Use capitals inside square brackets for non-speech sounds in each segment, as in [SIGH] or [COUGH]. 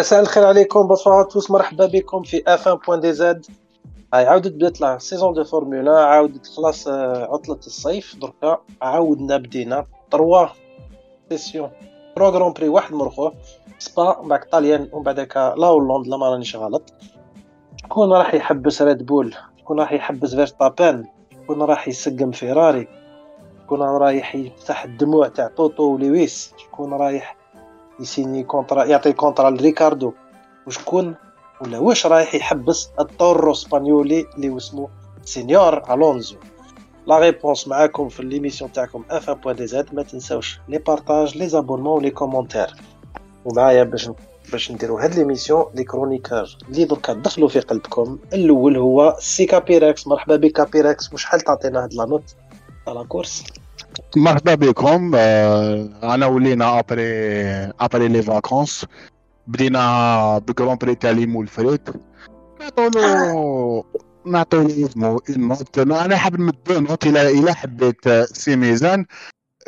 مساء الخير عليكم bonsoir tous مرحبا بكم في F1 point DZ هاي عاودت بدات la saison de Formula عاودت خلاص عطلة الصيف. دركا عاودنا بدينا trois sessions trois Grands Prix واحد مرخوه سبا بعد طاليان ومن بعدك لا هولندا لا ما رانيش غلط. شكون راح يحبس ريد بول شكون راح يحبس فيرستابان شكون راح يسقم فيراري شكون رايح يفتح الدموع تاع طوطو ولويس شكون رايح يسيني contrat يعطي contrat لريكاردو. وشكون ولا واش رايح يحبس ال toro espagnol اللي اسمه señor ألونزو؟ la réponse معاكم في l'émission تاعكم F point DZ ما تنساوش les partages les abonnements و les commentaires ومعايا باش باش نديرو هاد l'émission les chroniqueurs اللي دركا دخلوا في قلبكم. الأول هو سي كابيركس مرحبا بك كابيركس وشحال تعطينا هاد la note la course مرحبا بكم انا ولينا ابري ابري لي فاكونس بدينا بكرون بري تاع ليمو الفريد نعطولو نعطولو اسمو نوت أنا حاب نمد نوت إلى إلى حبيت سي ميزان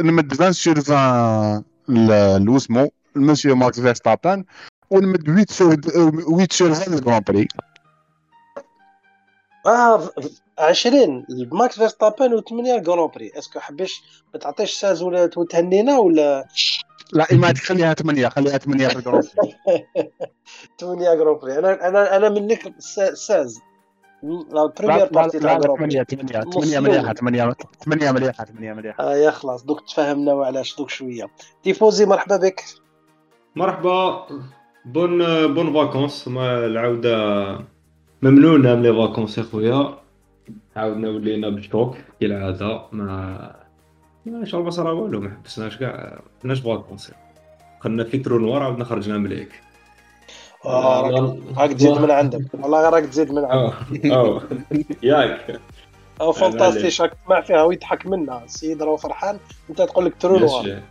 نمد 20 سور 20 لوسمو المسيو ماكس فيرستابان ونمد 8 سور 8 سور هذا الجران بري آه 20 ماكس فيرستابن و8 ال Grand Prix. est-ce que حبيش ما تعطيش seize ولا وتهنينا ولا؟ لا ما خليها 8 خليها 8 في ال Grand Prix. [LAUGHS] 8 Grand Prix. أنا أنا أنا منك sei- seize. la première partie تاع ال Grand Prix. 8 8 8 مليحة 8 8 مليحة 8 مليحة. آه يا خلاص دوك تفهمنا وعلاش دوك شوية. تيفوزي مرحبا بك. مرحبا. bon bonnes vacances ما ممنونة من les vacances يا خويا. عاودنا ولينا بال choc كالعادة ما ما شغل بصرا والو ما حبسناش كاع ما vacances. كنا في trou noir عاودنا خرجنا مليك. آه، راك تزيد من عندك. والله راك تزيد من عندك. آه آه ياك. أو fantastique راك تسمع فيها ويضحك منها السيد راهو فرحان. أنت تقول لك trou noir.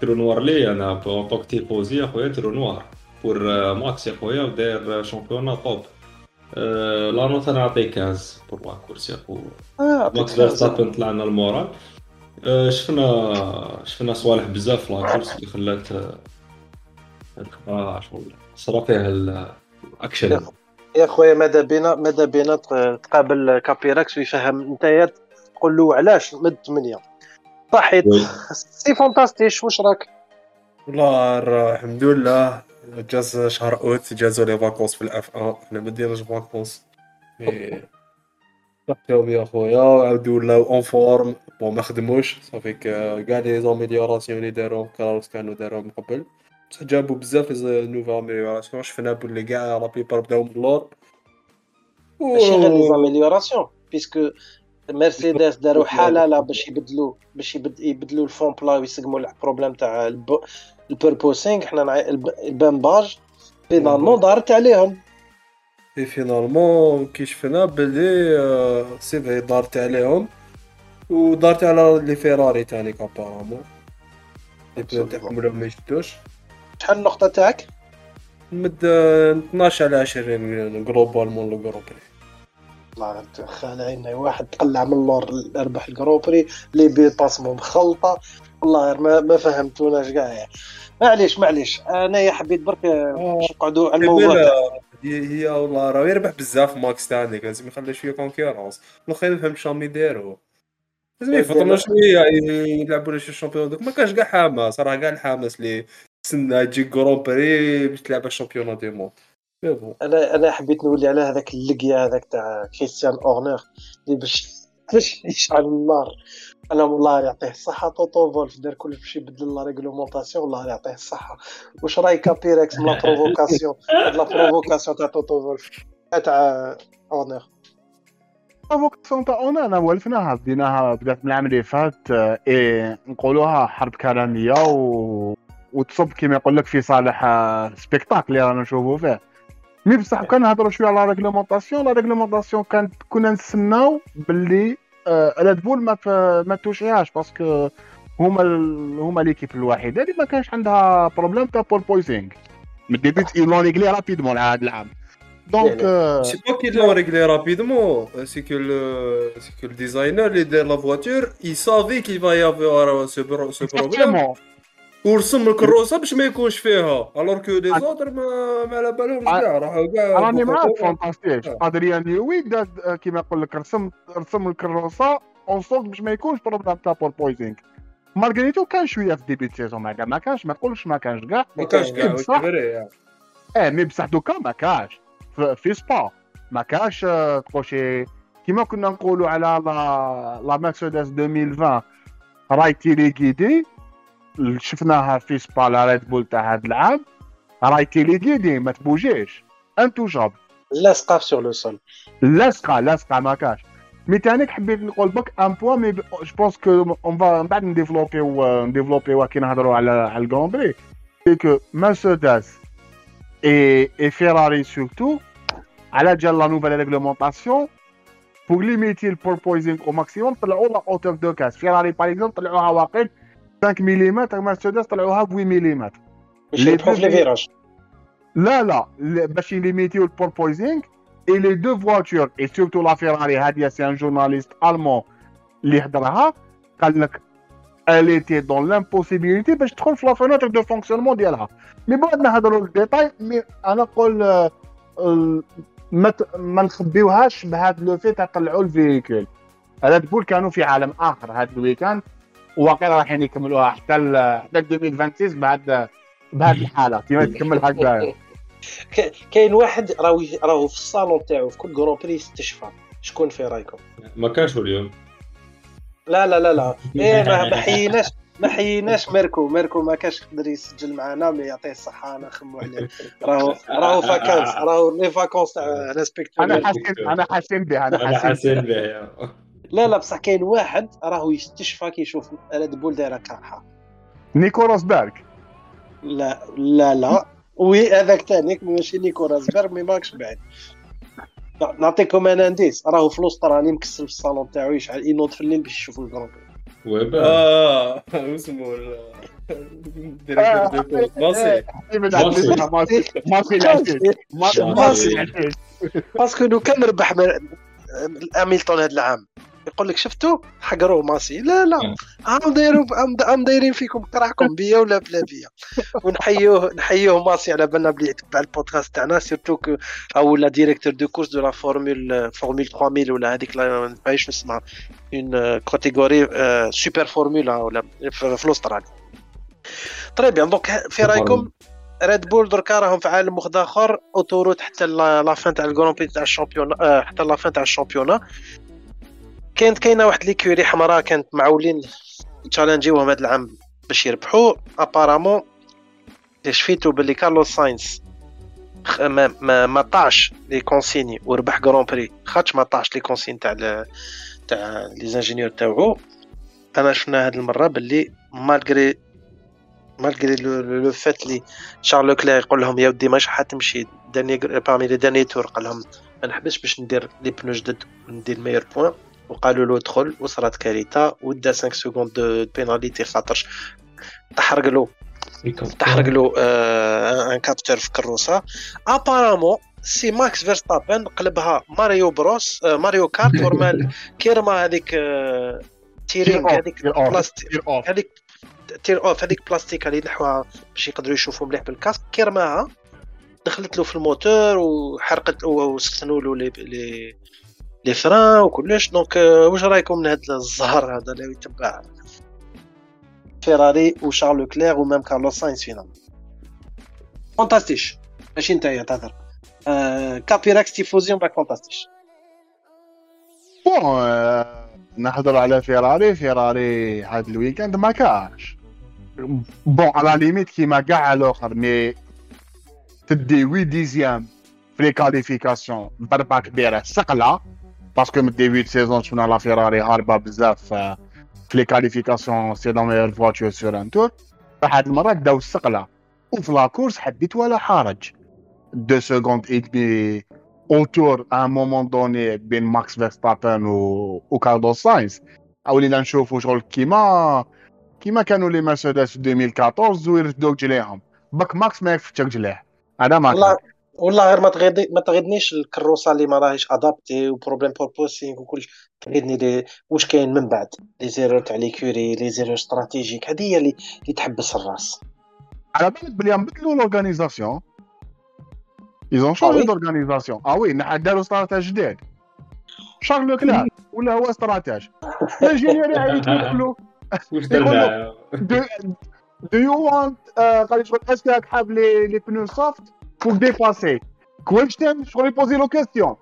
trou noir لي أنا en tant que تيفوزي يا خويا trou noir. pour ماكس يا خويا وداير championnat top آه، la note أنا نعطيه 15 pour la course يا خويا آه ماكس فيرستابن طلعنا ال moral شفنا شفنا صوالح بزاف في la course اللي خلات شغل صرا فيها الاكشن يا خويا ماذا بينا ماذا بينا تقابل كابيراكس ويفهم انت تقول له علاش مد 8 صحيت oui. c'est fantastique واش راك والله الحمد لله جاز شهر أوت جازوا les vacances في ال F1 حنا ما ديناش vacances. mais صحيهم يا خويا عاودوا ولاو en forme bon ما خدموش صافي كاع les améliorations اللي داروهم كارلوس كانوا داروهم من قبل. بصح جابوا بزاف les nouvelles améliorations شفنا بلي كاع la plupart بداو من اللور. ماشي غير les améliorations parce que مرسيدس داروا حالة لا باش يبدلوا باش يبد- يبدلوا ال fond plat ويسقموا ال problème تاع ال p- ال porpoising حنا ال pompage finalement دارت عليهم. اي finalement كي شفنا بلي آه، c'est vrai دارت عليهم. ودارت على لي فيراري تاني apparemment les plans تاعهم ولاو ما يشدوش. شحال النقطة تاعك؟ مد آه، 12 على 20 جلوبالمون لو جروبري الله خالعين واحد تقلع من اللور ربح الجروبري لي بي باسمون مخلطه والله غير ما, ما فهمتوناش كاع معليش معليش. انايا حبيت برك نقعدوا على الموضوع؟ هي هي والله راه يربح بزاف ماكس تاع عندك لازم يخلي شوية كونكيرونس الاخرين نفهم شام يديروا لازم يفطروا شوية يلعبوا لي شي شامبيون دوك ما كانش كاع حماس راه كاع الحماس اللي تسنى تجي Grand Prix باش تلعب ال championnat du monde mais bon أنا أنا حبيت نولي على هذاك اللقيا هذاك تاع كريستيان أورنر اللي باش [LAUGHS] باش يشعل النار. أنا والله يعطيه الصحة. توتو فولف دار كل باش يبدل la réglementation الله يعطيه الصحة. واش رايك كابيركس من la [LAUGHS] provocation هاد la provocation تاع توتو فولف تاع أورنر. provocation تاع اون أنا ولفناها بديناها بدات من العام اللي فات آه، إيه نقولوها حرب كلاميه و... وتصب كيما يقول لك في صالح آه، spectacle اللي رانا نشوفوا فيه. mais بصح كان نهضروا شوية على réglementation la réglementation كانت كنا نتسناو باللي ريد بول ما ف... ما توشيهاش parce que هما. هما l'équipe الوحيده اللي ما كانش عندها problème تاع porpoising. من ال début ils l'ont réglé rapidement هذا العام. donc آه، سي با كي لون ريغلي رابيدمون سي كو سي كو الديزاينر اللي دار la voiture il savait qu'il va y avoir ce, ورسم الكروسه باش ما يكونش فيها alors que les زوتر ما ما على بالهمش كاع راحوا كاع راني معاك فانتاستيك. ادريان نيوي داز كيما يقول لك رسم رسم الكروسه en sorte باش ما يكونش problème تاع porpoising malgré tout كان شوية في début saison ما ما كانش ما تقولش ما كانش كاع ما كانش كاع آه mais بصح دوكا ما كاش في- سبا ما آه، تقول شي كيما كنا نقولوا على لا لا مرسيدس 2020 راي téléguidée شفناها في سبا la ريد بول تاع هذا العام. راي téléguidée ما تبوجيش. انتوجاب لاصقه sur le sol لاصقه لاصقه ما كاش. mais تانيك حبيت نقول بلي un point mais je pense qu'on va من بعد نديفلوبيو نديفلوبيو كي نهضروا على على ال grand prix c'est que مرسيدس et et فيراري surtout على جال la nouvelle réglementation pour limiter ال porpoising au maximum طلعوا la hauteur de caisse فيراري par exemple طلعوها واقيل 5 ملم مرسيدس طلعوها ب 8 ملم باش لي يربحوا في les virages. لا لا باش ي limitيو ال porpoising et les deux voitures et surtout la فيراري هادي c'est un journaliste allemand اللي هضرها قال لك elle était dans l'impossibilité باش تدخل في la fenêtre de fonctionnement ديالها. mais بعد نهضروا ال détail mais أنا نقول آه، ما ما نخبيوهاش بهذا le fait تاع طلعوا ال véhicule هذا تقول كانوا في عالم آخر هذا ال week-end. وواقيلا رايحين يكملوها حتى حتى 2026 بعد بهذه الحالة. كيما تكمل هكذا [LAUGHS] ك- كاين واحد راهو راهو في الصالون تاعو في كل grand prix يستشفى شكون في رايكم؟ ما كانش اليوم. لا لا لا لا. [LAUGHS] إيه ما حييناش ما حييناش ميركو. ميركو ما كانش يقدر يسجل معنا mais يعطيه الصحة. أنا نخمو عليه راهو راهو فاكانس. راهو لي فاكونس تاع [LAUGHS] ريسبكتو أنا حاسين أنا حاسين به أنا حاسين به. لا لا بصح كاين واحد راهو يستشفى كي يشوف ريد بول دايرة كرحة. نيكو روسبرغ لا لا لا. وي هذاك تانيك ماشي نيكو راسبرغ مي ماكش بعيد. نعطيكم أنا انديس راهو في الاسترالي مكسل في الصالون تاعو يشعل ينوض في الليل باش يشوف الكرون بري وبا آه. [LAUGHS] اسمه ماشي. العشيش باسكو لو كان ربح هاميلتون هذا العام. يقول لك شفتوا؟ حقروه ماسي. لا لا. عم دايروا عم عم دايرين فيكم. كرهكم بيا ولا بلا بيا. ونحيوه نحيوه ماسي على بالنا بلي يتبع البودكاست تاعنا سيرتو أو لا ديريكتور دو كورس دو لا فورمول فورمول 3000 ولا هذيك لا ما نعرفش نسمع اون كاتيجوري سوبر فورمولا ولا في الاسترالي très bien donc في رأيكم ريد بول دركا راهم في عالم واحد اخر autoroute حتى la la fin تاع ال grand prix تاع ال championnat آه، حتى la fin تاع ال championnat كانت كاينة واحد l'écurie حمراء كانت معولين ت challengيوهم هذا العام باش يربحوا apparemment شفيتو باللي كارلوس ساينس ما ما ما طاعش les consignes وربح grand prix خاطش ما طاعش les consignes تاع تاع les ingénieurs تاعو. أنا شفنا هاد المرة باللي مالغري مالغري لو فات لي شارل كلير يقول لهم يا ودي ماش حتمشي داني بارمي لي داني تور قال لهم ما نحبش باش ندير لي بنو جدد وندير ميور بوان وقالوا له ادخل وصرات كارثة ودا 5 سكوند دو بيناليتي خاطرش. تحرق له تحرق له آه ان كابتور في كروسة. ابارامون سي ماكس فيرستابن قلبها ماريو بروس آه ماريو كارت نورمال كيرما هذيك آه تيرينغ هذيك بلاستيك هذيك تير اوف هذيك بلاستيك اللي نحوها باش يقدروا يشوفوا مليح بالكاسك. كيرماها دخلت له في الموتور وحرقت وسخنوا له لي لي لي فران وكلش. دونك آه، واش رايكم من هذا الزهر هذا اللي يتبع فيراري وشارل كلير ومام كارلوس ساينس فينا؟ فانتاستيش ماشي نتايا تهضر آه كابيراكس تيفوزي ومن بعد فانتاستيش bon آه، نهضر على فيراري. فيراري هذا ال week-end ما كاش bon à la limite كيما كاع الآخر mais تدي oui deuxième في les qualifications ضربه كبيره ثقله parce que من début de saison شفنا la فيراري هاربه بزاف في les qualifications c'est la meilleure voiture sur un tour فهاد المره داو الثقله وفي la course حديت ولا حرج deux secondes et demie au tour un moment donné بين ماكس فيرستابن و, و كارلوس ساينز ولينا نشوفوا شغل كيما كيما كانوا les مرسيدس في 2014 ويردوا رجليهم بك ماكس ما يفتش رجليه هذا ما والله غير ما تغيضي ما تغيضنيش الكروسة اللي ما راهيش adaptée و problème porpoising وكلشي تغيضني لي واش كاين من بعد. لي زيرو تاع ليكوري لي زيرو استراتيجيك هذه هي اللي اللي تحبس الراس. على بالك بلي عم بدلوا لورغانيزاسيون ايزون شونجي؟ دورغانيزاسيون آه وي نحن داروا استراتيج جديد. شارل لوكلير ولا هو استراتيج الانجينير دار يقول له- دو يو وانت غادي شغل اسكو راك حاب لي لي بنو سوفت فوق ديباسي كويشتن شغل يبوزي له كيستيون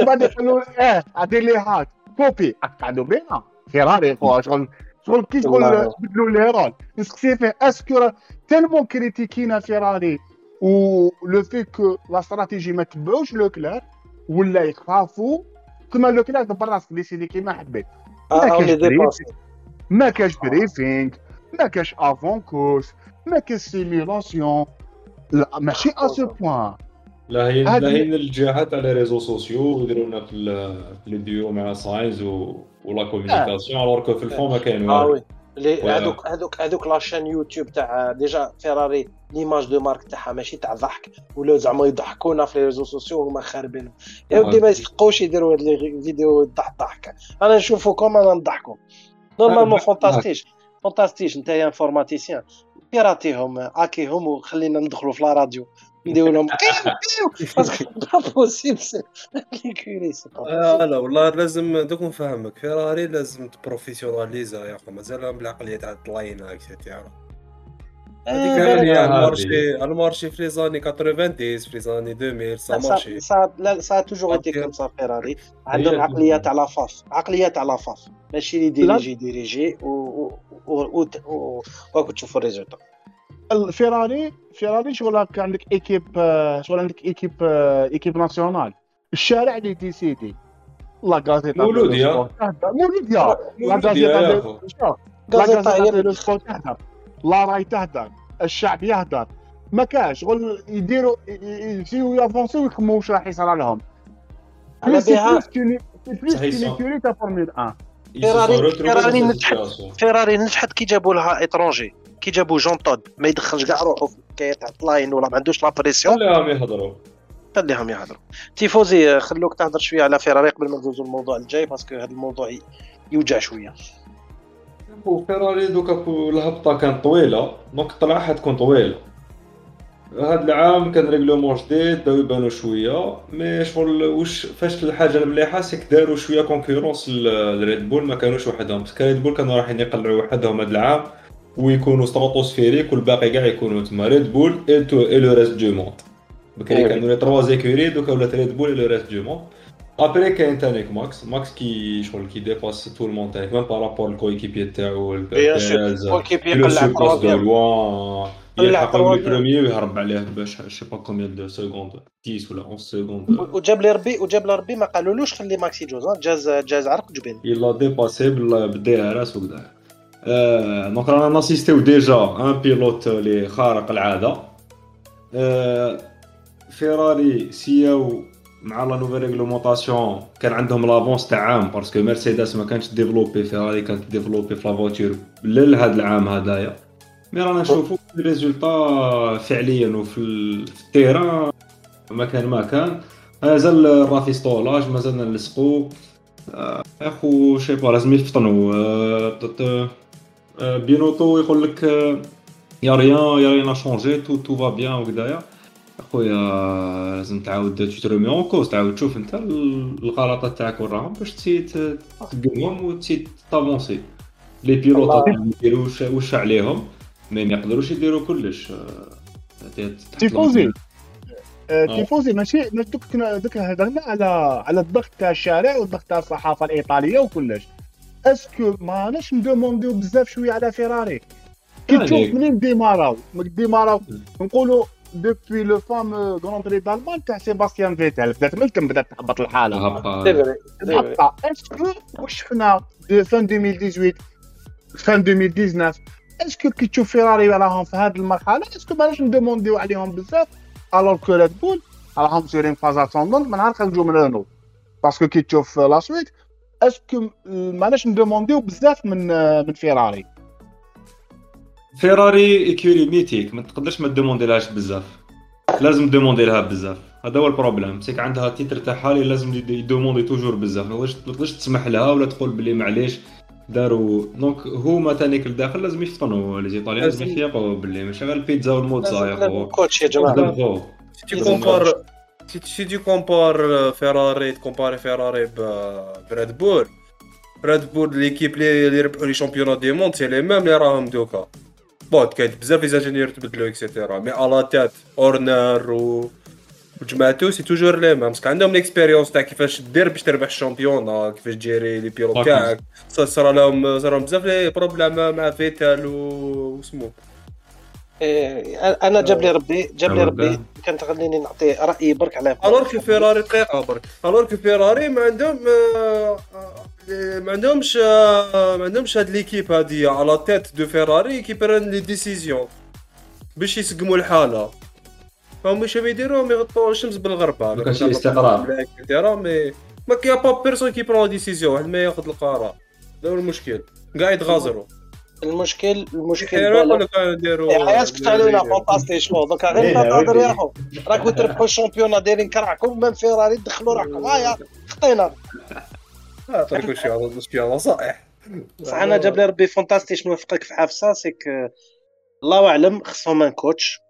وبعد يقول له آه عطي لي هاك كوبي قعدوا بينا فيراري خويا شغل شغل كي شغل والله. بدلوا لي رول نسقسي فيه est-ce que tellement critiquينا فيراري و le fait que la stratégie ما تبعوش لو كلار ولا يخافوا كما لو كلار دبر راسك décide كيما حبيت آه كاينش les briefs. dépassé ما كاش briefing ما كاش avant course ما كاش simulation لا ماشي à ce point لاهين هاد- لاهين الجهات على réseaux sociaux ويديرونا في ال- في les duos مع ساينز و و la communication alors que في le fond ما كاين آه والو oui لي ولا- هذوك هذوك هذوك la chaîne YouTube تاع déjà فيراري l'image de marque تاعها ماشي تاع ضحك ولا زعما يضحكونا في les réseaux sociaux وهما خاربين. يا ودي ما يستحقوش يديروا هاد les vidéos ضحك ضحك. أنا نشوفوكم أنا نضحكوا normalement آه، fantastique fantastique أنت يا informaticien pirateيهم hackيهم وخلينا ندخلوا في la radio نديروا لهم possible لا والله لازم دوك نفهمك فيراري لازم ت professionnaliser يا اخو مازال بالعقليه تاع الطلاين هكذا هذيك بالك. هي هذه. elle marchait elle marchait في لي زاني 90 في les années 2000 ça marchait ça l'a ça a toujours été أوكي. comme ça فيراري عندهم عقليه تاع la FAF عقليه تاع la FAF ماشي اللي dirige dirige و و و و- و وراكم تشوفوا ال résultat. الفيراري فيراري شغل هكا عندك équipe آه، شغل عندك équipe آه، équipe nationale. الشارع اللي décide La Gazzetta مولوديا. مولوديا. La Gazzetta La Gazzetta هي اللي تهدر la RAI تهدر الشعب يهدر. ما كاش شغل يديروا ي- ي- يجيو ي avancيو ويخموا واش راح يصرى لهم. على بها plus qu'une c'est plus صحيح، qu'une صح. écurie تاع Formule 1 Ils se sont فيراري فيراري نجحت. فيراري نجحت كي جابوا لها étranger كي جابوا Jean Todt ما يدخلش كاع روحه في الحكاية تاع الطلاين ولا ما عندوش la pression خليهم يهضروا. خليهم يهضروا. Tifosi خلوك تهضر شوية على فيراري قبل ما ندوزو الموضوع الجاي parce que هذا الموضوع يوجع شوية. وفيراري دوكا الهبطة كانت طويلة donc الطلعه حتكون طويلة. هاد العام كان règlement جديد بداو يبانو شوية mais شغل واش فاش الحاجة المليحة c'est que داروا شوية concurrence لريد بول ما كانوش وحدهم. parce que ريد بول كانوا رايحين يقلعوا وحدهم هاد العام ويكونوا stratosphérique والباقي كاع يكونوا تما. ريد بول et tout et le reste du monde بكري. كانوا les trois écuries دوكا ولات ريد بول et le reste du monde après كاين تانيك ماكس ماكس كي شغل كي dépasse tout le monde تانيك même par rapport ال coéquipier تاعو لو يقلع قلع يلحق. ال premier ويهرب عليه باش je sais pas combien de secondes 10 ولا 11 secondes وجاب لي ربي وجاب لي ربي ما قالولوش خلي ماكس يجوز ها، جاز جاز عرق جبين il a dépassé بال- بالدير راس وكذا donc رانا ن assistيو déjà un pilote اللي خارق العاده فيراري essayاو مع la nouvelle réglementation كان عندهم l'avance تاع عام parce que مرسيدس ما كانتش développé فيراري كانت développé في la voiture لهذا العام هذايا. mais رانا نشوفو ال résultat فعليا وفي ال- في ال terrain مكان ما كان. مازال ال rafistolage مازلنا نلصقو. آه، أخو je sais pas لازم يفطنوا آه، آه، بينوتو يقول لك y a rien y a rien changer tout tout va bien وكدايا اخويا لازم تعاود te te remettre en cause تعاود تشوف انت ال- الغلطات تاعك وراهم باش تزيد تقوم وتزيد ت avancer. لي والله. يديروا واش- عليهم mais ما يقدروش يديروا كلش. آه، tifosi. الأمر. آه، tifosi ماشي ما دوك دوك هضرنا على على الضغط تاع الشارع والضغط تاع الصحافة الإيطالية وكلش. est-ce que ما راناش ن demandيو بزاف شوية على فيراري كي يعني- تشوف منين démarraو؟ démarraو نقولوا depuis le fameux Grand Prix d'Allemagne تاع سيباستيان فيتال بدات من تم بدات تهبط الحاله هبطة. est-ce que واش شفنا دو فان 2018 فان 2019 est-ce que كي تشوف فيراري راهم في هذه المرحله est-ce que ماناش ن demandيو عليهم بزاف alors que ريد بول راهم sur une phase ascendante من نهار خرجوا من رينو parce que كي تشوف la suite est-ce que ماناش ن demandيو بزاف من من فيراري فيراري écurie mythique ما تقدرش ما ت demander لهاش بزاف. لازم ت demander لها بزاف. هذا هو ال problème c'est que عندها titre تاعها اللي لازم يد- ي demander toujours بزاف. ما تقدرش- ما تقدرش تسمح لها ولا تقول بلي معليش داروا donc هما تانيك لداخل لازم يفطنوا. les Italiens لازم يفيقوا باللي ماشي غير البيتزا والموتزا يا خو coach يا جماعة. قدام خو Si tu Ils ont compares, si, tu- si tu compares euh, Ferrari, tu compares Ferrari ب Red Bull, Red Bull l'équipe اللي اللي ربحوا les championnats du monde c'est les mêmes اللي راهم دوكا bon كاين بزاف les ingénieurs تبدلوا et cetera mais à la tête Horner و وجماعتو c'est toujours les mêmes parce que عندهم l'expérience تاع كيفاش دير باش تربح ال champion كيفاش ت gérer لي أكيد. تاعك. صار لهم صار لهم بزاف les problèmes مع فيتال و وسمو أنا جاب لي ربي جاب لي ربي. كانت خليني نعطي رايي برك على alors que فيراري دقيقه برك alors que فيراري ما عندهم آه، آه، ما عندهمش آه، ما عندهمش هاد l'équipe هادي à la tête de فيراري qui prend les décisions باش يسقموا الحاله فهم واش يديروا يغطوا الشمس بالغربال ما كانش استقرار. et cetera mais ما كاين pas personne qui prend décision واحد ما ياخذ القرار هذا هو المشكل قاعد يتغازروا المشكل المشكل كيرو بالك- يقولوا كانوا يديروا إيه، حياة كنت علينا فانتاستي شنو دوكا غير تهضر يا. خو راكم تربحوا الشامبيون دايرين كرعكم من فيراري دخلوا راكم هايا خطينا. عطيكم شي شي نصائح بصح أنا جاب لي ربي فانتاستي شنو وفقك في حافظه سيك الله أعلم خصهم ان كوتش.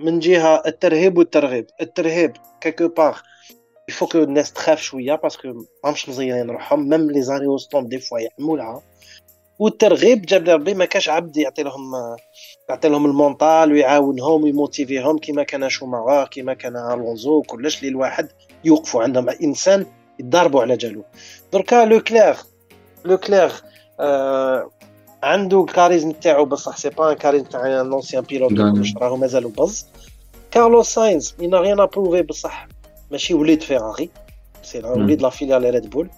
من جهة الترهيب والترغيب. الترهيب كيكو باغ يفوك الناس تخاف شوية parce que ماهمش مزيرين روحهم même les arrêts وسطهم des fois يحموا لها والترغيب جاب لي ربي ما كاش عبد يعطي لهم يعطي لهم ال mental ويعاونهم ويموتيفيهم كيما كان شوماخر كيما كان ألونزو كلش اللي الواحد يوقفوا عندهم. إنسان يضربوا على جالو. دركا لو كلير لو كلير آه عنده ال charisme تاعو بصح c'est pas un charisme تاع un ancien pilote نعم. راهو مازالو بز كارلوس ساينز mais il n'a rien à prouver بصح ماشي وليد فيراري c'est. وليد la filiale ريد بول.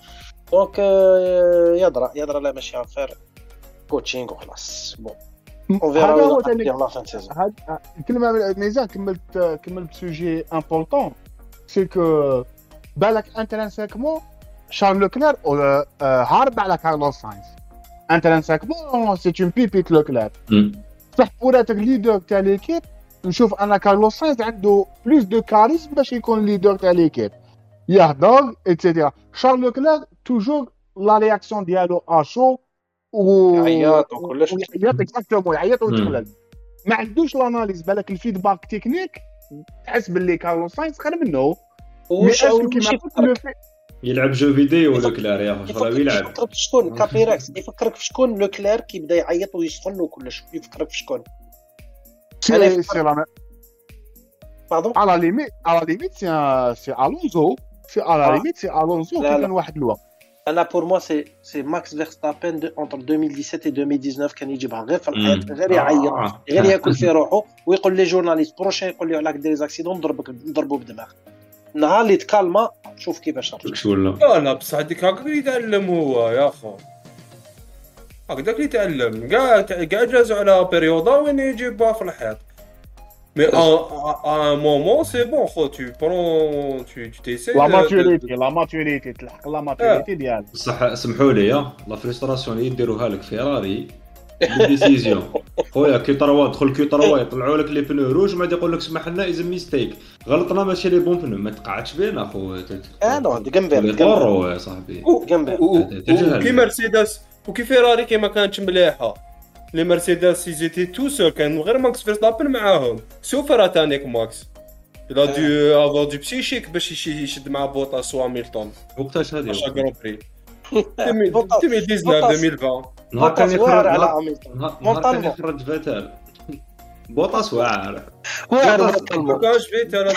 donc آه، يدرى يدرى لا ماشي affaire coaching وخلاص bon اون هذا هو فيرا تاني la fin saison هاد كلمه mais en كملت كملت ب sujet important c'est que بالك intrinsèquement شارل لوكلير آه، آه، هارب على كارلوس ساينز intrinsèquement c'est une pépite لوكلير مم. صح pour être leader تاع l'équipe نشوف ان كارلوس ساينز عنده plus de charisme باش يكون leader تاع l'équipe يهضر et cetera شارل لوكلير toujours la réaction ديالو à chaud و يعيط وكلش. يعيط exactement يعيط. ويتخلل. ما عندوش l'analyse بالك ال feedback technique تحس باللي كارلوس ساينز خير منه. parce que كيما يلعب jeu vidéo ولا كلار يا خو شغل يفكرك يلعب. يفكرك في شكون؟ كابيراكس يفكرك في شكون؟ لو كلير كي بدا يعيط ويسخن وكلش. يفكرك في شكون؟ c'est à la limite à la limite c'est ألونزو. c'est à la آه. limite c'est ألونزو كي. كان واحد الوقت. أنا pour moi c'est c'est ماكس فيرستابن de entre 2017 و 2019 كان يجيبها غير في الحيط مم. غير يعيط آه. غير ياكل في روحه ويقول لي journaliste prochain يقول لي راك دير accidents نضربك نضربو بدماغ النهار اللي تكالما شوف كيفاش ولا لا لا بصح هذيك هكاك اللي يتعلم هو يا خو هكذاك اللي يتعلم كاع كاع جازوا على période وين يجيبها في الحيط mais un moment c'est bon خو tu prends tu tu sais la maturité la maturité تلحق la maturité ديالك بصح سمحوا لي la frustration اللي يديروها لك فيراري décision خويا كي تروا دخل كي تروا يطلعوا لك les pneus rouges ما يقول لك سمح لنا از ميستيك غلطنا ماشي les bons pneus ما تقعدش بينا اخو آه non يضروا يا صاحبي. مرسيدس وكي فيراري كي ما كانتش مليحة. les مرسيدس ils étaient tout seuls كان غير ماكس فيرستابن معاهم sauf راه تانيك ماكس a dû avoir du psychique باش يش- يشد مع بوتاس وهاميلتون وقتاش هذه عشان grand prix بوتاس. 2019 بوتاس. 2020 نهار كان يخرج هاميلتون نهار كان يخرج فيتال بوطاس واعر واعر ما كانش فيتا الضربه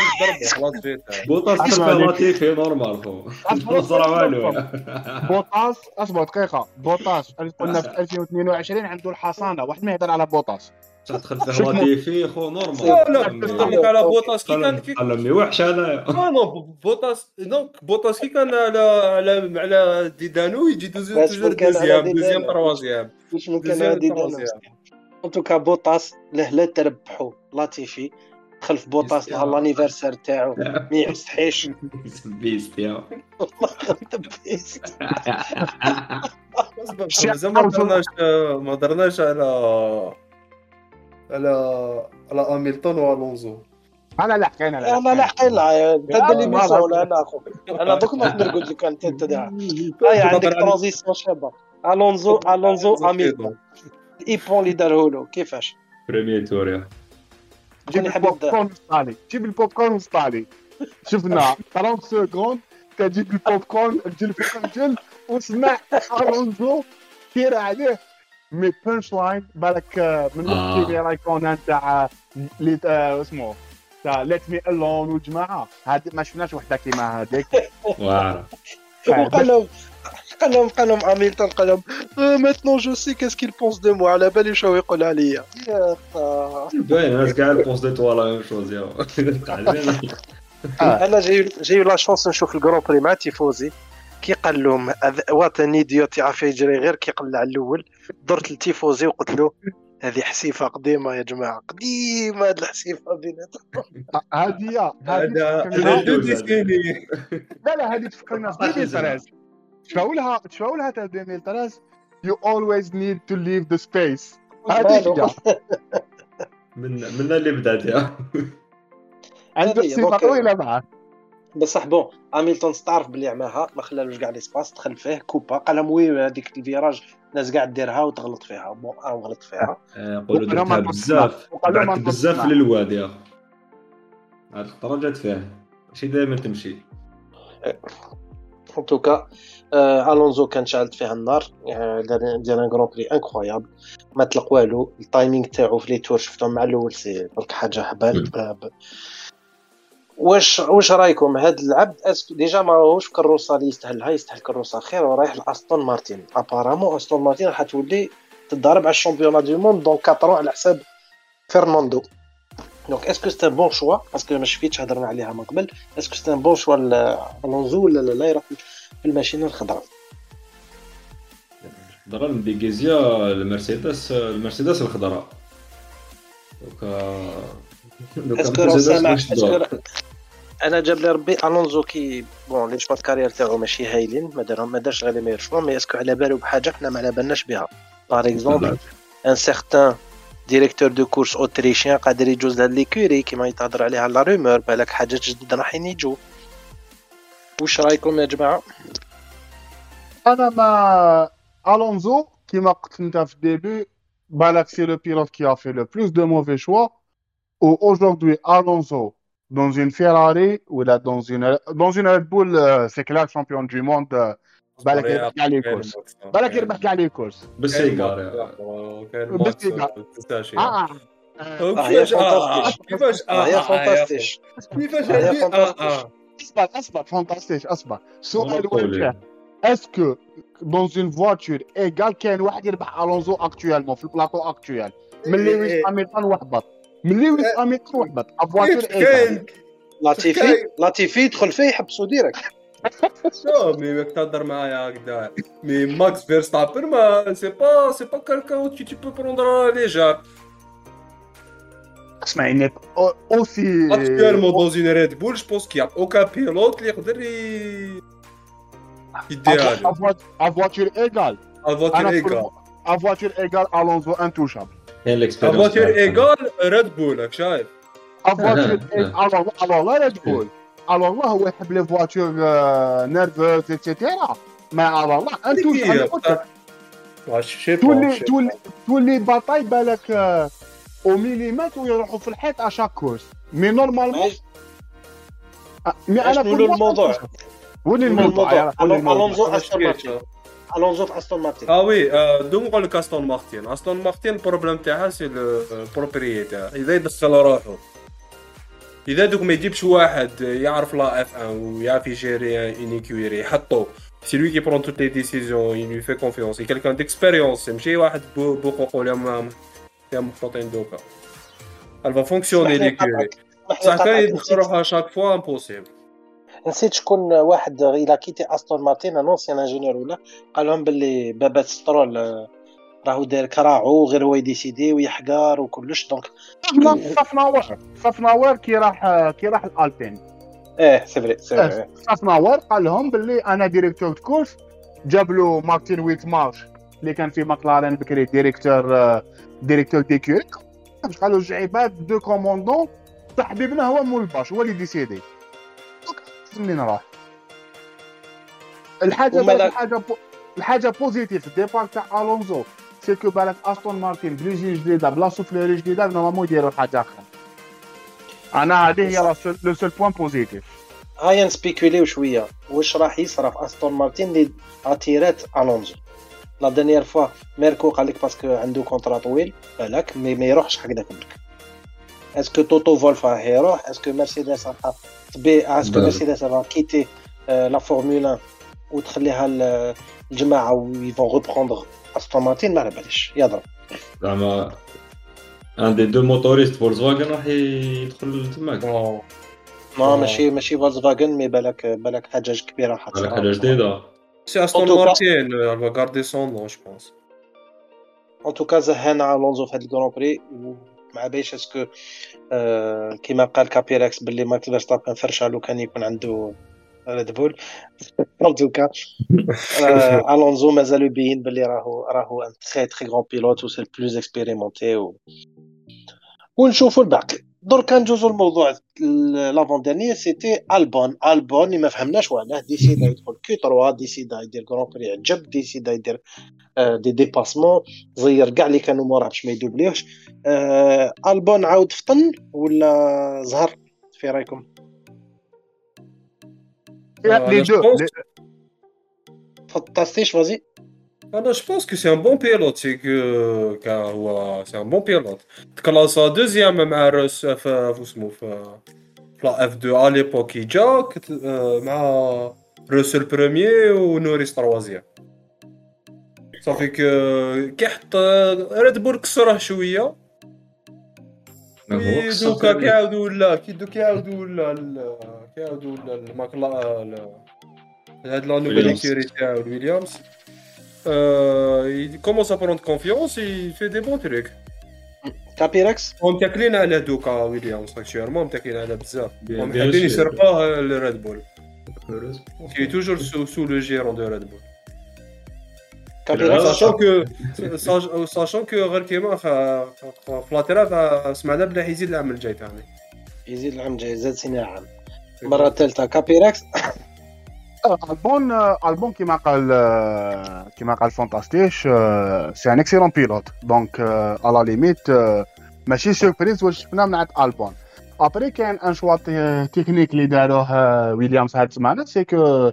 خلاص فيتا بوطاس. لاتيفي نورمال خو صرا والو. بوطاس أصبر دقيقة. بوطاس قلنا في 2022 عنده الحصانة. واحد ما يهضر على بوطاس. تدخل مو- لاتيفي خو نورمال. لا لا على بوتاس [LAUGHS] كي كان كي قلمي وحش أنا نو بوتاس دونك بوتاس كي كان على على على ديدانو يجي دوزيام. دوزيام تروازيام دوزيام تروازيام ان توكا بوطاس له لا تربحوا لاتيفي. دخل في بوطاس نهار لانيفرسير تاعو. ما يستحيش بيست يا. والله [LAUGHS] دبيست مازال ما هضرناش ما هضرناش على على على هاميلتون وألونزو. أنا لاحقين أنا أنا لاحقين لا أنت آه، اللي ميسون لا. ولا أنا أخو؟ أنا دوك نقدر قلت لك أنت أنت [LAUGHS] عندك transition شابة. ألونزو ألونزو [LAUGHS] الايبون اللي داره له كيفاش؟ premier tour يا جيب ال pop-corn وسطالي جيب ال pop-corn وسطالي شفنا 30 secondes تجيب ال pop-corn الجل فوق الجل واسمع ألونزو كير عليه. mais punchline بالك من آه. وقت اللي راه يكون تاع اللي آه، اسمه؟ تاع leave me alone والجماعه هاد ما شفناش وحدة كيما هذيك. واعره وقال لهم قال لهم قال لهم هاميلتون قال لهم maintenant je sais qu'est-ce qu'il pense de moi على بالي شو يقول عليا يا. باين الناس كاع ils pensent de toi la même chose أنا j'ai j'ai la chance نشوف ال grand prix مع tifosi كي قال لهم هذا- what an idiot يعرف يجري غير كي قلع الأول درت ل tifosi وقلت له هذه حسيفه قديمه يا جماعة قديمه هذه الحسيفه بيناتهم هذه هذه لا لا هذه تفكرنا في 2013 شفاولها شفاولها تاع 2013 you always need to leave the space. مالو. هي [LAUGHS] من من اللي بدأت يا. هذه. صفه donc- طويله معاه بصح bon هاميلتون استعرف باللي عماها ما خلالوش كاع l'espace دخل فيه كوبا قال لهم oui هذيك ال virage الناس كاع ديرها وتغلط فيها bon آه وغلط فيها. يقولوا وقالوا ما درتها بزاف بزاف. للواد يا. هاد الخطره جات فيه ماشي دائما تمشي. en tout cas الونزو كان شعلت فيها النار. دار un grand prix incroyable ما طلق والو. ال timing تاعو في les tours شفتهم مع الأول c'est برك حاجة هبال واش واش رأيكم؟ هاد العبد est-ce que déjà ما راهوش كروسه اللي يستاهلها يستاهل كروسه خير ورايح لأستون مارتين. apparemment أستون مارتين راح تولي تضارب على ال championnat du monde dans 4 على حساب فرناندو. donc est-ce que c'est un bon choix parce que ما شفتش هضرنا عليها من قبل est-ce que c'est un bon choix الونزو ولا لا لا يروح في الماشينه الخضراء الخضراء مديكيزيا المرسيدس المرسيدس الخضراء دوكا est-ce que راه سامع أنا جاب لي ربي الونزو qui prend les choix ال carrière تاعو ماشي هايلين ما دارهم ما دارش غير les meilleurs choix mais est-ce que على بالو بحاجه حنا ما على بالناش بها par exemple un certain directeur de course autrichien قادر يجوز لهاد l'écurie كيما يتهضر عليها la rumeur بالك حاجات جدد راحين يجوا واش رايكم يا جماعة أنا ما الونزو كيما قلت انت في ال début بالك c'est le pilote qui a fait le plus de mauvais choix. Ou aujourd'hui Alonso dans une Ferrari ou là dans une dans une Red Bull euh, c'est clair champion du monde euh, بالك يربح كاع les courses. بالك يربح كاع les courses. بالسيجار بالسيجار. ماكس تنساش آه آه، هي كيفاش آه. كيفاش آه، هي فانتاستيش. كيفاش هي آه. آه. أصبر أصبر. فانتاستيش أصبر. سؤال جاه est-ce que dans une voiture égale كاين واحد يربح الونزو actuellement في ال plateau actuel من إيه، لويس إيه. هاميلتون وهبط من لويس إيه. هامilton وهبط à voiture égale لاتيفي. لاتيفي يدخل فيه يحبسوا direct. شو mais ماك تهضر معايا هكذا mais ماكس فيرستابن mais c'est pas c'est pas quelqu'un tu tu peux prendre légère اسمع انك aussi actuellement dans une Red Bull je pense qu'il y a aucun pilote اللي يقدر ي- يديها له à voiture égale à voiture أنا égale à voiture égale الونزو intouchable كاين l'expérience à voiture تاعها. égale ريد بول راك شايف افواتور ألو لا لا تقول ألو الله هو يحب les voitures nerveuses et cetera ما على الله شي تولي تولي تولي bataille بالك au millimètre ويروحوا في الحيط à chaque course mais normalement mais أنا شنو الموضوع؟ ولي الموضوع الونزو الونزو في استون مارتين آه oui دوم نقول لك استون مارتين استون مارتين ال problème تاعها c'est ال propriétaire اذا يدخل روحه إذا دوك ما يجيبش واحد يعرف la F 1 ويعرف يجيري une écurie يحطو c'est lui qui prend toutes les décisions il lui fait confiance. Il quelqu'un d'expérience. ماشي واحد بو بو قوقو اللي يا مخططين دوكا. Elle va fonctionner l'écurie. بصح كان يدخل روحها chaque fois impossible نسيت شكون واحد اللي quitté استون مارتين un ingénieur ولا؟ قال لهم باللي بابات سترول راهو داير كراعو غير هو يديسيدي ويحقار وكلش. donc صفناور صفناور كي راح كي راح الألبين. إيه c'est vrai c'est vrai. صفناور قال لهم باللي أنا directeur course. جاب له مارتين ويتمارش اللي كان في ماكلارين بكري directeur آه، directeur d'écurie قالوا الجعيبات deux commandants صح حبيبنا هو مول الباش هو اللي décidé. منين راح الحاجة الحاجة. الحاجة positive ال départ تاع ألونزو. c'est que بالك استون مارتين بل usine جديده بلا soufflerie جديده normalement يديروا حاجة أخرى أنا هذه هي le seul point positif هيا نسبيكوليو شوية واش راح يصرى في استون مارتين اللي اتيرات الونزو la dernière fois ميركو قال لك parce que عنده contrat طويل بالك mais ما يروحش هكذاك برك est-ce que توتو فولف راح يروح اسكو مرسيدس راح تبيع est-ce que. مرسيدس راح quitter la Formule 1 وتخليها الجماعة و ils vont reprendre استون مارتين ما على باليش يضرب زعما un des deux motoristes فولكسواغن راح يدخل تماك. ما. ماشي ماشي فولكسفاجن mais بالك بالك حاجة كبيرة راح. حاجة جديدة c'est أستون مارتين garder son nom je pense en tout cas زهانا الونزو في هذا ال grand prix وما علباليش est-ce que كيما قال كابيركس باللي ماكس فيرستابن فرشة لو كان يكون عنده ريد آه الونزو مازال يبين باللي راهو راهو un très très grand pilote و c'est plus expérimenté و... ونشوفوا الباقي. دركا نجوزو الموضوع. l'avant-dernière c'était البون البون اللي ما فهمناش وعلاه ديسيدا يدخل Q 3 ديسيدا يدير grand prix عجب ديسيدا يدير des dépassements zéro كاع اللي كانوا موراه باش ما يدوبليوش ألبون عاود فطن ولا زهر؟ في رايكم un bon pilote c'est que كا هو c'est un bon pilote تكلاسا deuxième مع روس في في اسمه في في la F 2 à l'époque كي جا كت- آه، مع روسل premier ونوريس troisième ça fait que كي حط ريد بول كسره شوية دوكا خير. كيعاودوا ولا كي دوكا كيعاودوا ولا ال- كيعاودوا ولا الماك لا ال- هاد la nouvelle ويليامز. écurie تاعو ويليامز il commence à prendre confiance et il fait des bons trucs. كابيركس ومتاكلين على دوكا ويليامز actuellement متاكلين على بزاف Bien- bien ومحبين sûr. يسرقوه لريد بول Heureusement. qui est toujours sous sous le giron de ريد بول كابيركس sachant que sachant que غير كيما في لاتيرال سمعنا بلا يزيد العام الجاي تاعنا يزيد العام الجاي زاد سنة عام مرة ثالثة كابيركس البون البون كيما قال كيما قال فانتاستيش c'est un excellent pilote donc à la limite ماشي surprise واش شفنا من عند البون après كاين un choix technique اللي داروه ويليامز هاد السمانه c'est que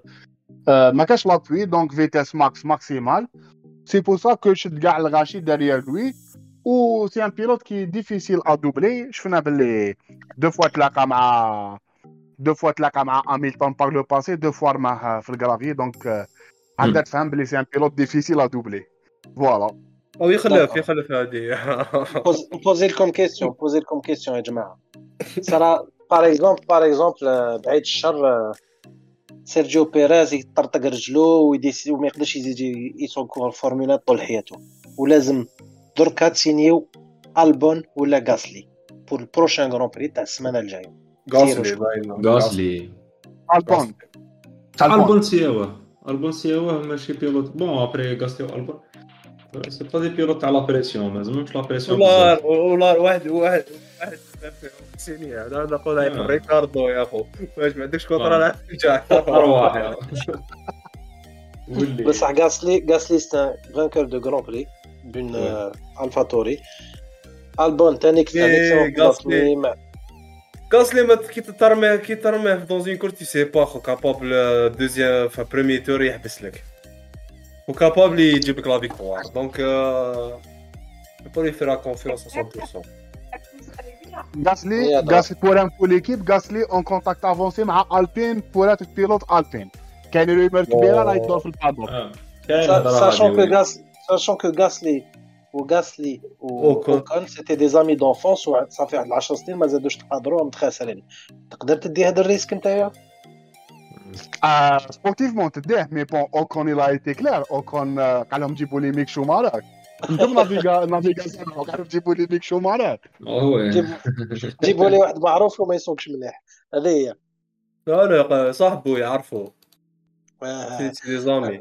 ما كاش l'appui donc vitesse max maximale c'est pour ça que شد كاع الغاشي derrière lui et c'est un pilote qui est difficile à doubler شفنا باللي deux fois تلاقى مع deux fois تلاقى مع هاميلتون par le passé deux fois رماه في ال gravier donc هكذا تفهم بلي c'est un pilote difficile à doubler voilà أو يخلف يخلف هذه poser لكم question poser لكم question يا جماعة صرا par exemple par exemple بعيد الشر آه، سيرجيو بيريز يطرطق رجلو وما يقدرش يزيد ي- يسوق الفورمولا طول حياته. ولازم دركا تسينيو ألبون ولا غاسلي pour ال prochain Grand Prix تاع السمانة الجاية. غاسلي غاسلي. ألبون. البون. سياوة. ألبون سياوة ماشي بيلوت. بون ابري غاسلي والبون سي با دي بيلوت تاع لا بريسيون ما لازمهمش لا بريسيون والله والله واحد واحد واحد هذا نقول هاي. ريكاردو يا اخو واش ما عندكش كونترا. لا ترجع ارواح بصح غاسلي غاسلي سي فانكور دو غران بري دون الفا توري البون تاني إيه، غاسلي. غاسلي ما كي ترميه كي ترميه في دون كور تي سي با خو كابابل deuxième في premier tour يحبس لك و capable يجيب لك la victoire donc pour y faire confiance 100% غاسلي هي طبعا. غاسلي pour info l'équipe غاسلي en contact avancé مع البين pour être pilote البين كاين rumeur كبيره راه يدور في ال paddock آه. كاين هضرة sachant que هادي، oui. غاس sachant que غاسلي وغاسلي أوكون. أوكون c'était des amis d'enfance صافي واحد 10 سنين ما زادوش تحاضروا متخاسرين تقدر تدي هذا الريسك نتايا سبورتيفمون تديه مي بون اوكون إلى ايتي كلير اوكون آه، قال لهم جيبوا لي ميك شومارك ندم نافيغا نافيغاسيون قالوا جيبوا لي آه، هو. جيب- جيبوا لي واحد معروف وما يسوقش مليح. هذه هي. لا صاحبه يعرفه. آه، سي زامي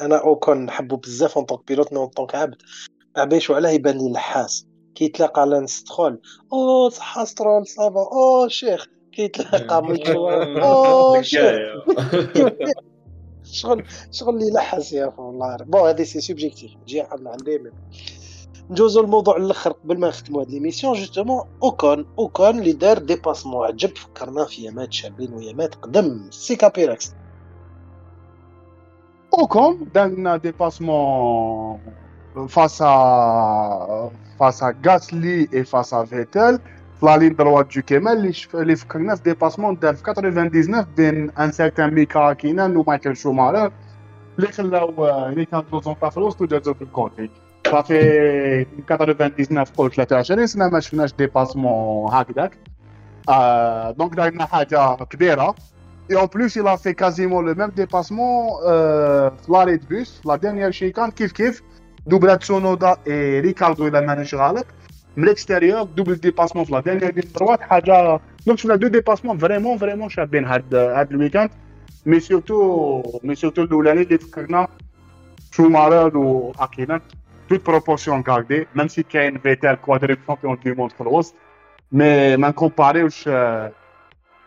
أنا اوكون نحبو بزاف اون طونك بيلوت اون طونك عبد ما بيش علاه يبان لي لحاس كيتلاقى لانس سترول أو صحة سترول ça va أو شيخ. كيتلاقى ميتشو أو شيخ. [LAUGHS] شغل شغل اللي لحس يا اخو والله. bon هادي c'est subjectif. تجي من عندي ندوزو الموضوع الآخر قبل ما نختمو هاد l'émission. justement اوكون أوكون اللي دار dépassement عجب. فكرنا في يامات شابين ويامات قدم. سي كابيراكس أوكون دارنا dépassement à Gasly et face à Vettel في la ligne droite de كمال اللي فكرنا في dépassement دار في 99 بين un certain ميكا هاكينن ومايكل شوماخر اللي خلاو ريكاردو زونتا في الوسط وجازو في الكونتي صافي من 99 قول 23 سنه ما شفناش dépassement هكذاك آه donc دارنا حاجة كبيره Et en plus, il a fait quasiment le même dépassement euh, de bus, la dernière chicane, kiff kiff, double à Tsunoda et Ricardo. من l'extérieur, double dépassement sur la dernière ligne droite. Donc, on a deux dépassements vraiment, vraiment chabin le week-end. Mais surtout, mais surtout, l'année des Fkarna, Schumacher ou Akinan, toute proportion gardée, même si Kane Vettel, quadruple champion du monde cross. Mais, mais comparé aux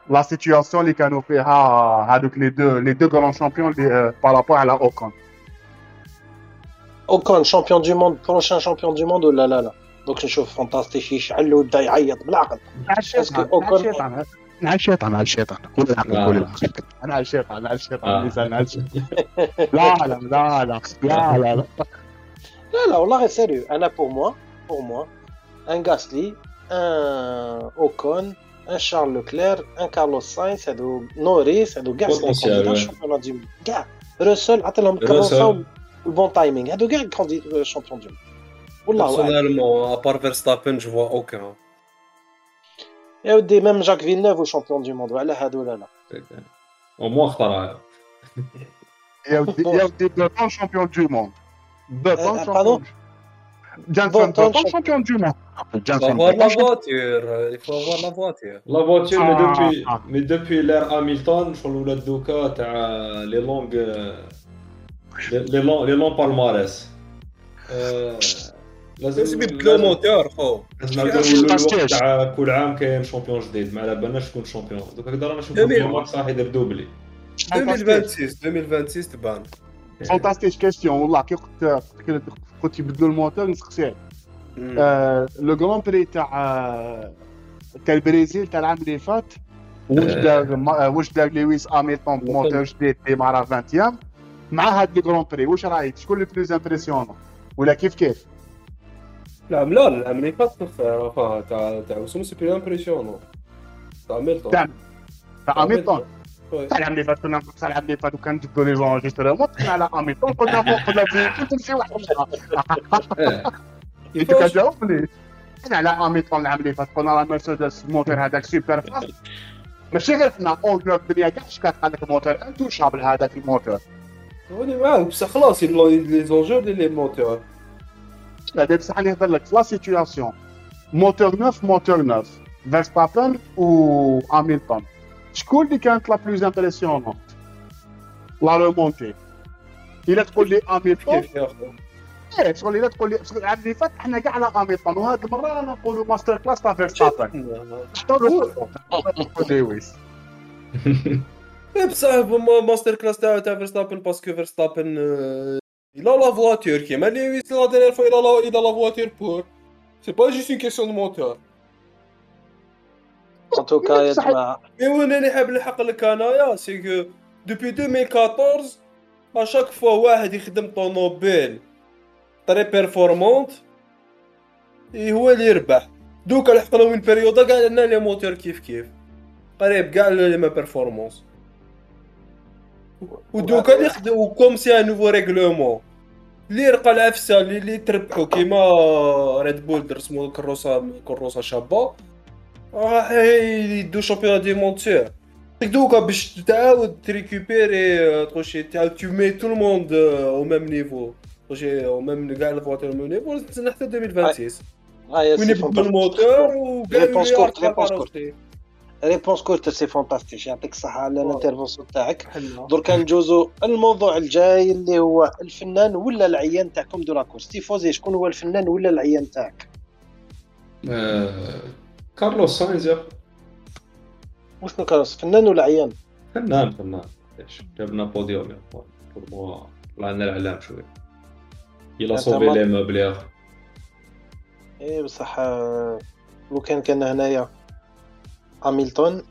la situation les canaux avec les deux les deux grands champions euh, par rapport à la Ocon. Ocon champion du monde prochain champion du monde oh là là là. دوك نشوف فانتاستيك يشعل وبدا يعيط بالعقل على الشيطان على الشيطان على الشيطان على الشيطان قول الحق قول الحق أنا على الشيطان على الشيطان آه. لسان على الشيطان لا لا لا لا لا. لا لا لا. لا والله غير sérieux. أنا pour moi pour moi un غاسلي un أوكون un شارل لوكلير un كارلوس ساينس هادو نوريس هادو كاع Potentiel, candidat ouais. champion du كاع. روسل عطي لهم الكروسه والبون تايمينغ هادو كاع كاندي شامبيون دي والله اعلم Personnellement, à part Verstappen, je vois aucun. Et au même Jacques Villeneuve au champion du monde. Voilà, là là. Au moins, Khtaraya. Et au Button, champion du monde. Button, euh, ah, champion Pardon champion du monde. Avoir la voiture. Euh, il faut avoir la voiture. La voiture, mais ah. depuis, mais depuis l'ère Hamilton, je trouve le Douka, t'as euh, les longues. Les longs palmarès. لازم لازم. يبدلوا موتور خو لازم. تاع كل عام كاين champion جديد ما على بالناش شكون champion. دوكا هكذا جميل. في مارس راح يدير doublé. 2026 2026 تبان. فانتاستيك question والله كي قلت قلت يبدلوا الموتور نسقسيه. آه، le Grand Prix تاع آه، تاع البرازيل تاع العام اللي فات واش دار ما- آه، واش دار لويس هاميلتون بموتور جديد ديمارا 20 مع هاد لو جران بري. واش رايك شكون لو بلوز امبرسيونون؟ ولا كيف كيف؟ العام لا العام اللي فات تاع تاع تاع وسمو سي بلو امبرسيونون تاع ميلتون تاع تاع وي. تاع العام اللي فات كنا نقص العام اللي فات وكان جبدوا لي زونجسترمون قلنا على هاميلتون قلنا فوق قلنا في تمشي واحد انت كتجاوبني حنا على هاميلتون العام اللي فات قلنا راه مرسيدس الموتور هذاك سوبر فاست ماشي غير حنا en global الدنيا كاع شكات هذاك ال moteur intouchable هذاك الموتور وني معاك بصح خلاص les enjeux ديال les moteurs C'est-à-dire, ça allait vers la situation. Moteur neuf, moteur neuf. Verstappen و شكون اللي كانت la plus intéressante la remontée الا تقول لي هاميلتون إيه شغل الا تقول لي العام اللي فات حنا كاع على هاميلتون وهاد المره أنا نقولوا masterclass تاع فيرستابن لويس بصح masterclass تاع فيرستابن parce que فيرستابن il a la voiture كيما لويس la dernière fois il a la- il a la voiture pour c'est pas juste une question de moteur en tout cas يا جماعة mais وين أنا حاب نلحق لك انايا c'est que depuis 2014 à chaque fois واحد يخدم طوموبيل très performante هو اللي يربح دوكا لحق له وين بيريودا كاع لنا لي موتور كيف كيف قريب كاع لي ما بيرفورمانس ودوكا اللي يخدم وكوم سي ان نوفو ريغلومون اللي يرقى العفسه اللي, اللي تربحوا كيما ريد بول درسمو كروسه كروسه شابه راح يدو شامبيون دي مونتير دوكا باش تعاود تريكوبيري تخشي تعاود تو مي تو الموند أو ميم نيفو تخشي au même كاع les voitures au même niveau لازم تستنى حتى 2026 آه يا وين سي يبدل الموتور وكاع réponse courte، يرقى réponse على courte. وجهي. réponse courte c'est fantastique يعطيك الصحة على. ال intervention تاعك. دركا ندوزو الموضوع الجاي اللي هو الفنان ولا العيان تاعكم de la course تيفوزي شكون هو الفنان ولا العيان تاعك؟ آه، كارلوس ساينز. وشنو كارلوس فنان ولا عيان؟ فنان فنان. جابنا بوديوم يا أخوان. بور طلعنا الإعلام شوية يلا ما- لي موبل يا اخو إيه بصح آه، لو كان كان هنايا. هاميلتون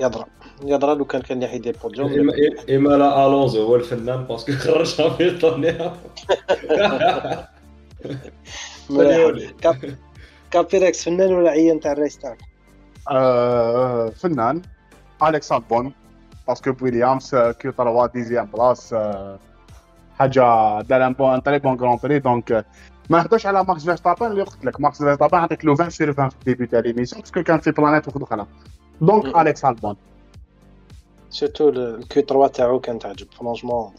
يضرب. يضرب لو كان كان يحيد البوديوم إما- اما لا ألونزو هو الفنان باسكو خرج هاميلتون. [LAUGHS] كابيركس فنان ولا عيان تاع الريس تاعك؟ آه، فنان. أليكس ألبون parce que ويليامز آه، كي طلعوا dixième place آه، حاجة دار un bon très bon grand prix donc ما نهضرش على ماكس فيرستابن اللي قلت لك ماكس فيرستابن عطيك له 20 sur 20 في ال début تاع l'émission parce que كان في planète وحدة أخرى donc. اليكس البون surtout ال Q3 تاعو كان تعجب franchement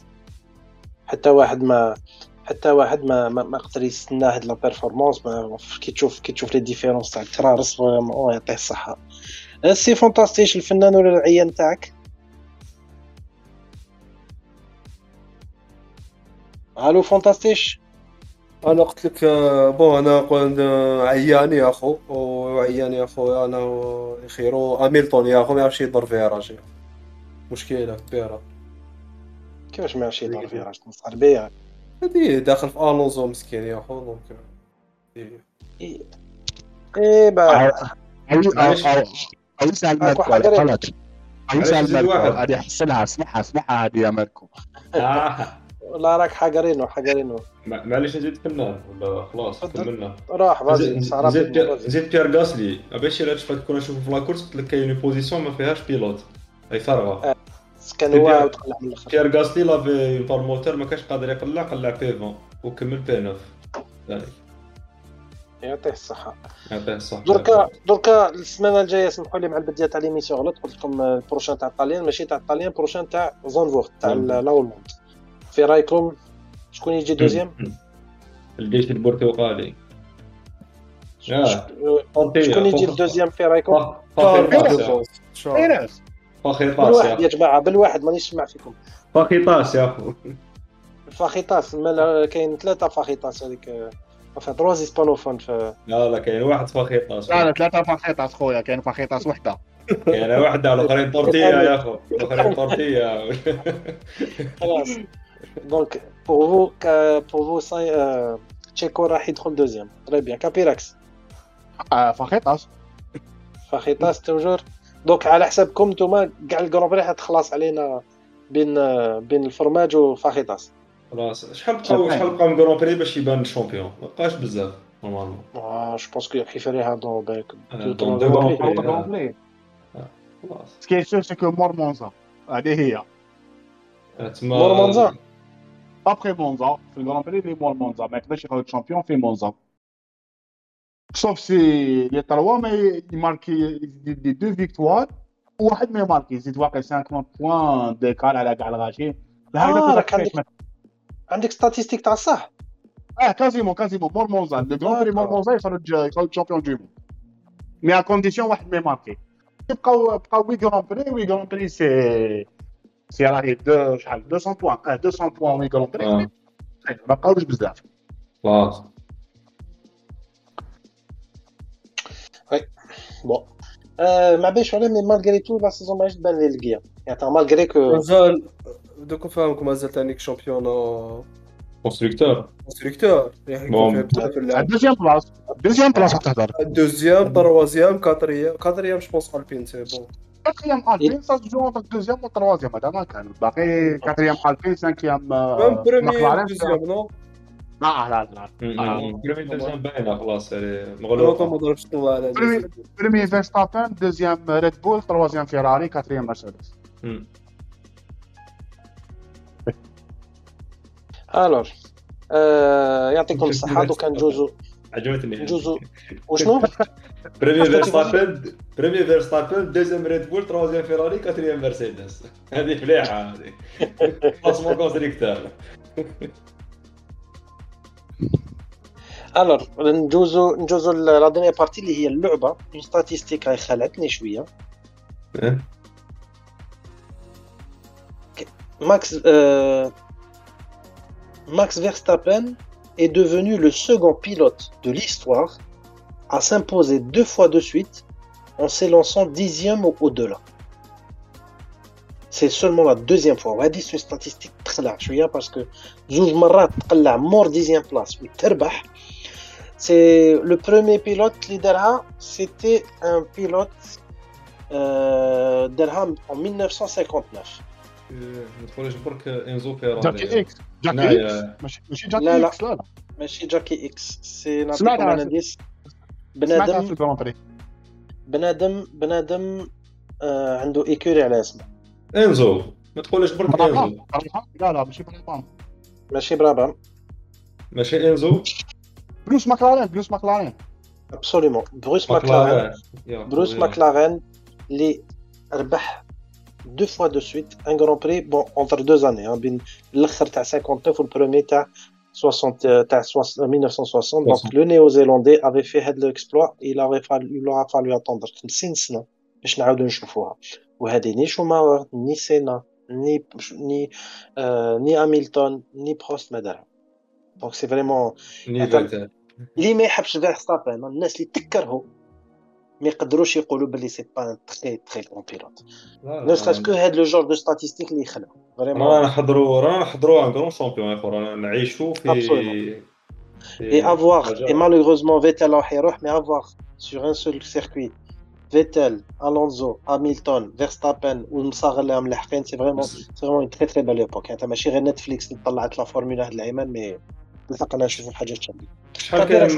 حتى واحد ما حتى واحد ما ما, ما قدر يستنى هاد la performance ما كي تشوف كي تشوف les différences تاع الترارس vraiment يعطيه الصحة. c'est fantastique الفنان ولا العيان تاعك؟ allô fantastique أنا قلت لك bon أنا قلت آه، عيان يا اخو وعيان يا اخويا أنا و- خيرو هاميلتون يا اخو ما يعرفش يضرب فيها راجل مشكلة كبيرة كيفاش ما يعرفش يدور فيها راجل صار بيها هادي داخل في ألونزو مسكين يا اخو donc إيه. إيه با معليش. عيسى المركو غلط. عيسى معليش زيد المركو واحد. هذه حصلها اسمعها اسمعها هذه يا آه. لا راك حقرينو ما- معليش نزيد فنان ولا خلاص. كملنا راح بازي زيد بيير غاسلي باش الشيء كنا نشوفو في لاكورس؟ قلت لك كاين بوزيسيون ما فيهاش بيلوت هي فارغه كان هو بير- عاود قلع من الآخر بيير غاسلي لافي بار موتور ما كانش قادر يقلع قلع بي 20 وكمل بي 9 ثاني يعطيه الصحة. يعطيه الصحة. دركا دركا السمانة الجاية سمحوا لي مع البدايه تاع ليميسيون غلط قلت لكم البروشان تاع الطاليان. ماشي تاع الطاليان بروشان تاع زونفورت تاع زونفورت. لاولموند في رايكم شكون يجي دوزيام؟ الجيش البرتغالي. شكون يجي الدوزيام في رايكم؟ فا- فاخي طار طاس يا بالواحد جماعة بالواحد مانيش نسمع فيكم. fajitas يا أخو. fajitas مال- كاين ثلاثة fajitas هذيك enfin trois hispanophones في لا لا كاين واحد fajitas لا لا ثلاثة fajitas خويا. كاين fajitas وحدة. كاين واحد على الآخرين tortilla يا أخو. الآخرين tortilla خلاص. donc pour vous pour vous ça y est Checo راح يدخل deuxième très bien كابيراكس fajitas fajitas toujours دونك على حسابكم نتوما كاع الكرون بري حتخلص علينا بين بين الفرماج وفاخيطاس خلاص شحال بقاو شحال بقاو من كرون بري باش يبان الشامبيون ما بقاش بزاف نورمالمون جو بونس كو كيفريها دون باك دون دو كرون بري. خلاص سكي سور سكو مور مونزا هذه هي تما مور مونزا ابخي مونزا في الجران بري اللي مور مونزا ما يقدرش ياخذ الشامبيون في مونزا سوف سي لي تروا ما يماركي يزيد دي دو فيكتوار وواحد ما يماركي يزيد واقع 5 بوان ديكال على كاع الغاشي آه، راك عندك- عندك ستاتيستيك تاع الصح آه كازيمون كازيمون مور مونزا لو جران بري مور مونزا يخرج يخرج شامبيون دو موند مي ا كونديسيون واحد ما يماركي بقاو بقاو وي جران بري وي جران بري سي سي راهي دو شحال 200 بوان آه 200 بوان وي جران بري آه. ما بقاوش بزاف خلاص bon آه ما بيش ولا mais malgré tout la saison ماهيش تبان لي القيا يعني malgré que مازال donc نفهمكم مازال تانيك champion constructeur constructeur يعني bon. يكون فيها بزاف اللعب deuxième place deuxième place تهضر deuxième troisième quatrième quatrième je pense Alpine c'est bon quatrième Alpine ça joue entre deuxième et troisième هذا ما كان باقي quatrième Alpine cinquième même première deuxième non لا لا لا premier deuxième باينه خلاص مغلوطه ما ضربش طوال على premier- deuxième. premier فيرستابن deuxième Red Bull troisième فيراري quatrième مرسيدس. alors يعطيكم الصحة. d'accord نجوزو. عجبتني نجوزو وشنو premier فيرستابن premier فيرستابن deuxième Red Bull troisième فيراري quatrième مرسيدس هذه مليحه هذه. [LAUGHS] classement constructeur alors نجوزو نجوزو la dernière partie اللي هي اللعبة. une statistique راهي خلعتني شوية. Max, euh, Max Verstappen est devenu le second pilote de l'histoire à s'imposer deux fois de suite en s'élançant dixième au-delà. C'est seulement la deuxième fois. On c'est une statistique très large, hein, parce que Zouj Marat, la mort dixième place, c'est le premier pilote l'Idara, c'était un pilote euh, en 1959. ما تقولش برك انزو فيراري جاكي إكس جاكي. إكس ماشي جاكي لا، لا. إكس لا لا ماشي جاكي إكس سي سمعتها في- بنادم بنادم بنادم آه عنده écurie على اسمه انزو ما تقولش برك انزو لا لا ماشي برابام ماشي برابام ماشي انزو بروس ماكلارين بروس ماكلارين absolument بروس ماكلارين بروس. ماكلارين اللي ربح deux fois de suite un grand prix bon entre deux années بين الآخر تاع 59 وال premier تاع 60 تاع 60 1960 donc le néo-zélandais avait fait هاد l'exploit il avait fallu il aura fallu attendre 50 سنه باش نعاودو نشوفوها وهذه ni Schumacher ni Senna ni ni آه ni هاميلتون ni بروست ما دارها donc c'est vraiment ني أتم- فالتر. اللي ما يحبش فيرستابن الناس اللي تكرهوا ما يقدروش يقولوا باللي c'est pas très très grand pilote non سكاش. que هاد le genre de statistiques اللي رانا vraiment نحضروا رانا نحضروا un grand champion يا رانا نعيشوا في. في et à voir. et malheureusement فيتال راح يروح mais avoir sur un seul circuit فيتال الونزو هاميلتون فيرستابن والمصاغر اللي لاحقين c'est vraiment c'est vraiment très très belle époque انت ماشي غير Netflix اللي طلعت la Formule 1 هاد العامين mais لحقنا نشوفوا حاجات شابين شحال كاين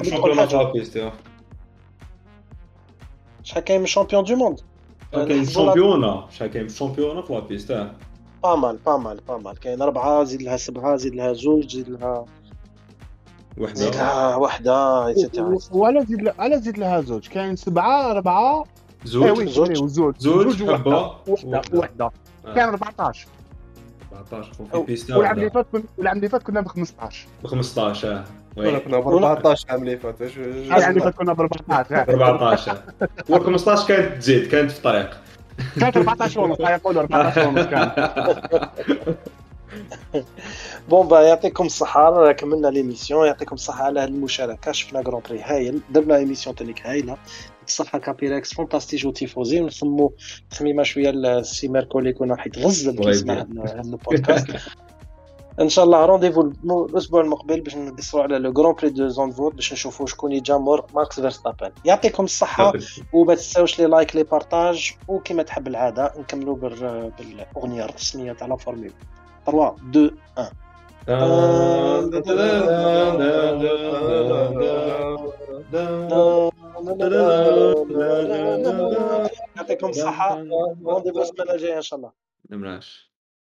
يا من شحال كاين من champions du monde كاين championnat شحال كاين championnat في la piste آه pas mal pas mal pas mal كاين أربعة زيد لها سبعة زيد لها زوج زيد لها زيد وحده لها وحدة ولا زيد ل- على زيد لها زوج كاين سبعه اربعه اي زوج زوج. زوج زوج وحده وحده كان 14 14 في بيستا والعام اللي فات والعام اللي فات كنا ب 15 ب 15 آه كنا ب 14 عام اللي فات اش- العام اللي فات كنا ب 14 ب 14 و 15 كانت تزيد كانت في الطريق كانت 14 ونص يقولوا 14 ونص كان. [LAUGHS] بون با يعطيكم الصحة. كملنا ليميسيون يعطيكم الصحة على هذه المشاركة. شفنا جران بري هايل. درنا ايميسيون تانيك هايلة. الصحة كابيركس فونتاستيج وتيفوزي ونخمو تخميمة شوية لسي ميركو اللي كنا حيتغزل كي وي يسمع بيان. هذا هذا البودكاست [LAUGHS] ان شاء الله رونديفو الأسبوع المقبل باش ندسروا على لو جران بري دو زونفورد باش نشوفوا شكون يجمر ماكس فيرستابن يعطيكم الصحة وما تنساوش لي لايك لي بارتاج وكما تحب العاده نكملوا بال- بالاغنيه الرسميه تاع لا فورمول 3 2 1 يعطيكم الصحه رونديفو السنة الجايه ان شاء الله